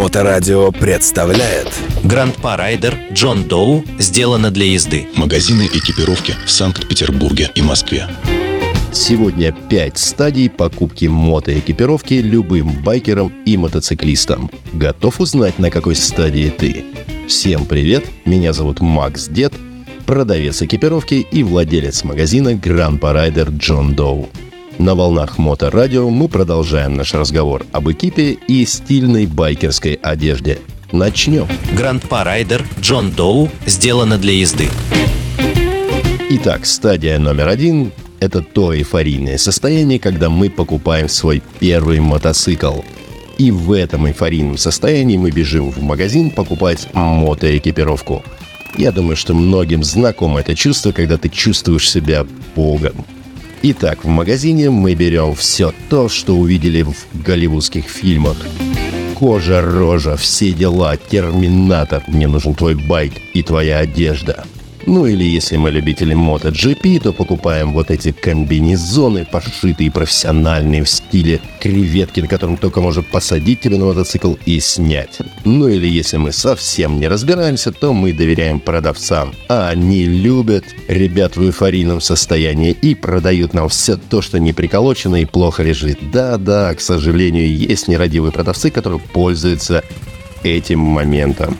Моторадио представляет Grandpa Rider John Doe сделано для езды. Магазины экипировки в Санкт-Петербурге и Москве. Сегодня 5 стадий покупки мотоэкипировки любым байкерам и мотоциклистам. Готов узнать, на какой стадии ты? Всем привет, меня зовут Макс Дед, продавец экипировки и владелец магазина Grandpa Rider John Doe. На волнах Моторадио мы продолжаем наш разговор об экипе и стильной байкерской одежде. Начнем. Гранд Парайдер Джон Доу сделано для езды. Итак, стадия номер один – это то эйфорийное состояние, когда мы покупаем свой первый мотоцикл. И в этом эйфорийном состоянии мы бежим в магазин покупать мотоэкипировку. Я думаю, что многим знакомо это чувство, когда ты чувствуешь себя богом. Итак, в магазине мы берем все то, что увидели в голливудских фильмах. Кожа, рожа, все дела, терминатор, мне нужен твой байк и твоя одежда – ну или если мы любители MotoGP, то покупаем вот эти комбинезоны, пошитые профессиональные в стиле креветки, на котором только можно посадить тебя на мотоцикл и снять. Ну или если мы совсем не разбираемся, то мы доверяем продавцам. А они любят ребят в эйфорийном состоянии и продают нам все то, что не приколочено и плохо лежит. Да-да, к сожалению, есть нерадивые продавцы, которые пользуются этим моментом.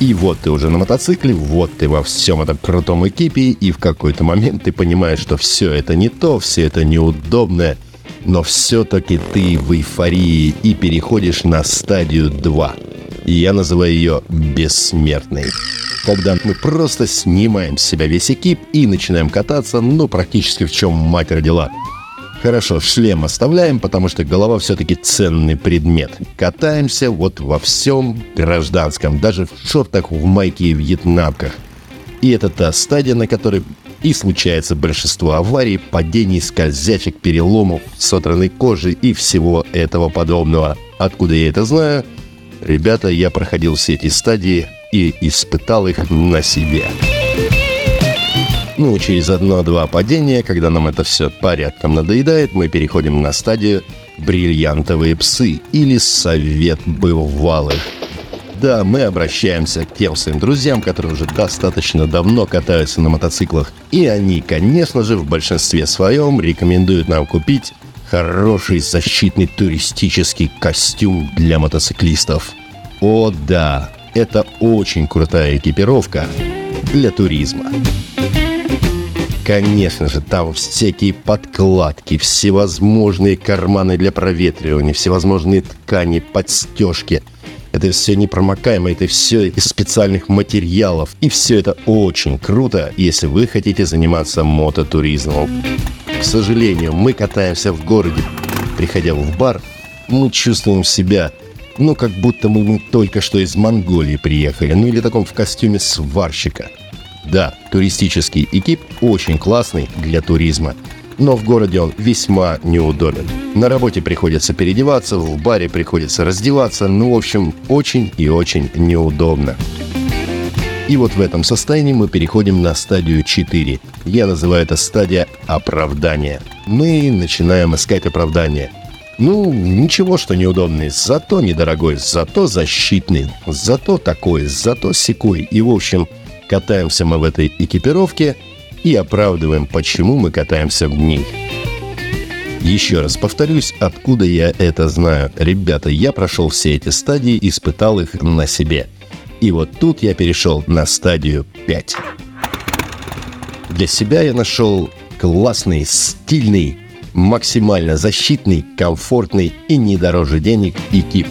И вот ты уже на мотоцикле, вот ты во всем этом крутом экипе, и в какой-то момент ты понимаешь, что все это не то, все это неудобно, но все-таки ты в эйфории и переходишь на стадию 2. Я называю ее бессмертной. Когда мы просто снимаем с себя весь экип и начинаем кататься, ну, практически в чем мать родила – Хорошо, шлем оставляем, потому что голова все-таки ценный предмет. Катаемся вот во всем гражданском, даже в шортах, в майке и в вьетнамках. И это та стадия, на которой и случается большинство аварий, падений, скользячек, переломов, сотранной кожи и всего этого подобного. Откуда я это знаю? Ребята, я проходил все эти стадии и испытал их на себе. Ну, через одно-два падения, когда нам это все порядком надоедает, мы переходим на стадию «бриллиантовые псы» или «совет бывалых». Да, мы обращаемся к тем своим друзьям, которые уже достаточно давно катаются на мотоциклах. И они, конечно же, в большинстве своем рекомендуют нам купить хороший защитный туристический костюм для мотоциклистов. О да, это очень крутая экипировка для туризма. Конечно же, там всякие подкладки, всевозможные карманы для проветривания, всевозможные ткани, подстежки. Это все непромокаемо, это все из специальных материалов. И все это очень круто, если вы хотите заниматься мототуризмом. К сожалению, мы катаемся в городе. Приходя в бар, мы чувствуем себя ну, как будто мы, мы только что из Монголии приехали, ну или таком в костюме сварщика – да, туристический экип очень классный для туризма, но в городе он весьма неудобен. На работе приходится переодеваться, в баре приходится раздеваться, ну, в общем, очень и очень неудобно. И вот в этом состоянии мы переходим на стадию 4. Я называю это стадия оправдания. Мы начинаем искать оправдание. Ну, ничего, что неудобный, зато недорогой, зато защитный, зато такой, зато секой. И, в общем, Катаемся мы в этой экипировке и оправдываем, почему мы катаемся в ней. Еще раз повторюсь, откуда я это знаю. Ребята, я прошел все эти стадии, испытал их на себе. И вот тут я перешел на стадию 5. Для себя я нашел классный, стильный, максимально защитный, комфортный и не дороже денег экип.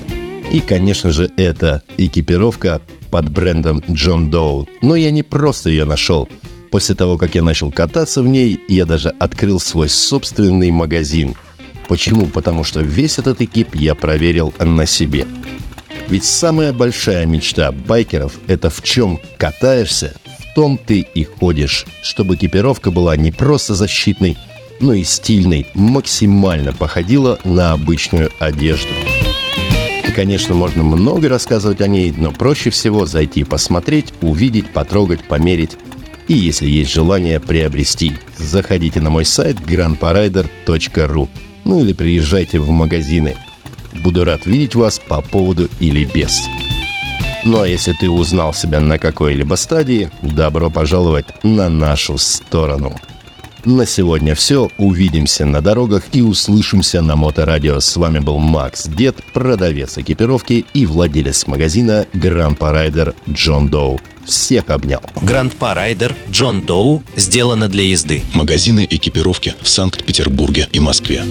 И, конечно же, это экипировка под брендом Джон Доу. Но я не просто ее нашел. После того, как я начал кататься в ней, я даже открыл свой собственный магазин. Почему? Потому что весь этот экип я проверил на себе. Ведь самая большая мечта байкеров – это в чем катаешься, в том ты и ходишь, чтобы экипировка была не просто защитной, но и стильной, максимально походила на обычную одежду конечно, можно много рассказывать о ней, но проще всего зайти посмотреть, увидеть, потрогать, померить и, если есть желание, приобрести. Заходите на мой сайт grandparider.ru ну или приезжайте в магазины. Буду рад видеть вас по поводу или без. Ну а если ты узнал себя на какой-либо стадии, добро пожаловать на нашу сторону. На сегодня все. Увидимся на дорогах и услышимся на Моторадио. С вами был Макс Дед, продавец экипировки и владелец магазина Грампа Райдер Джон Доу. Всех обнял. Гранд-па Райдер Джон Доу сделано для езды. Магазины экипировки в Санкт-Петербурге и Москве.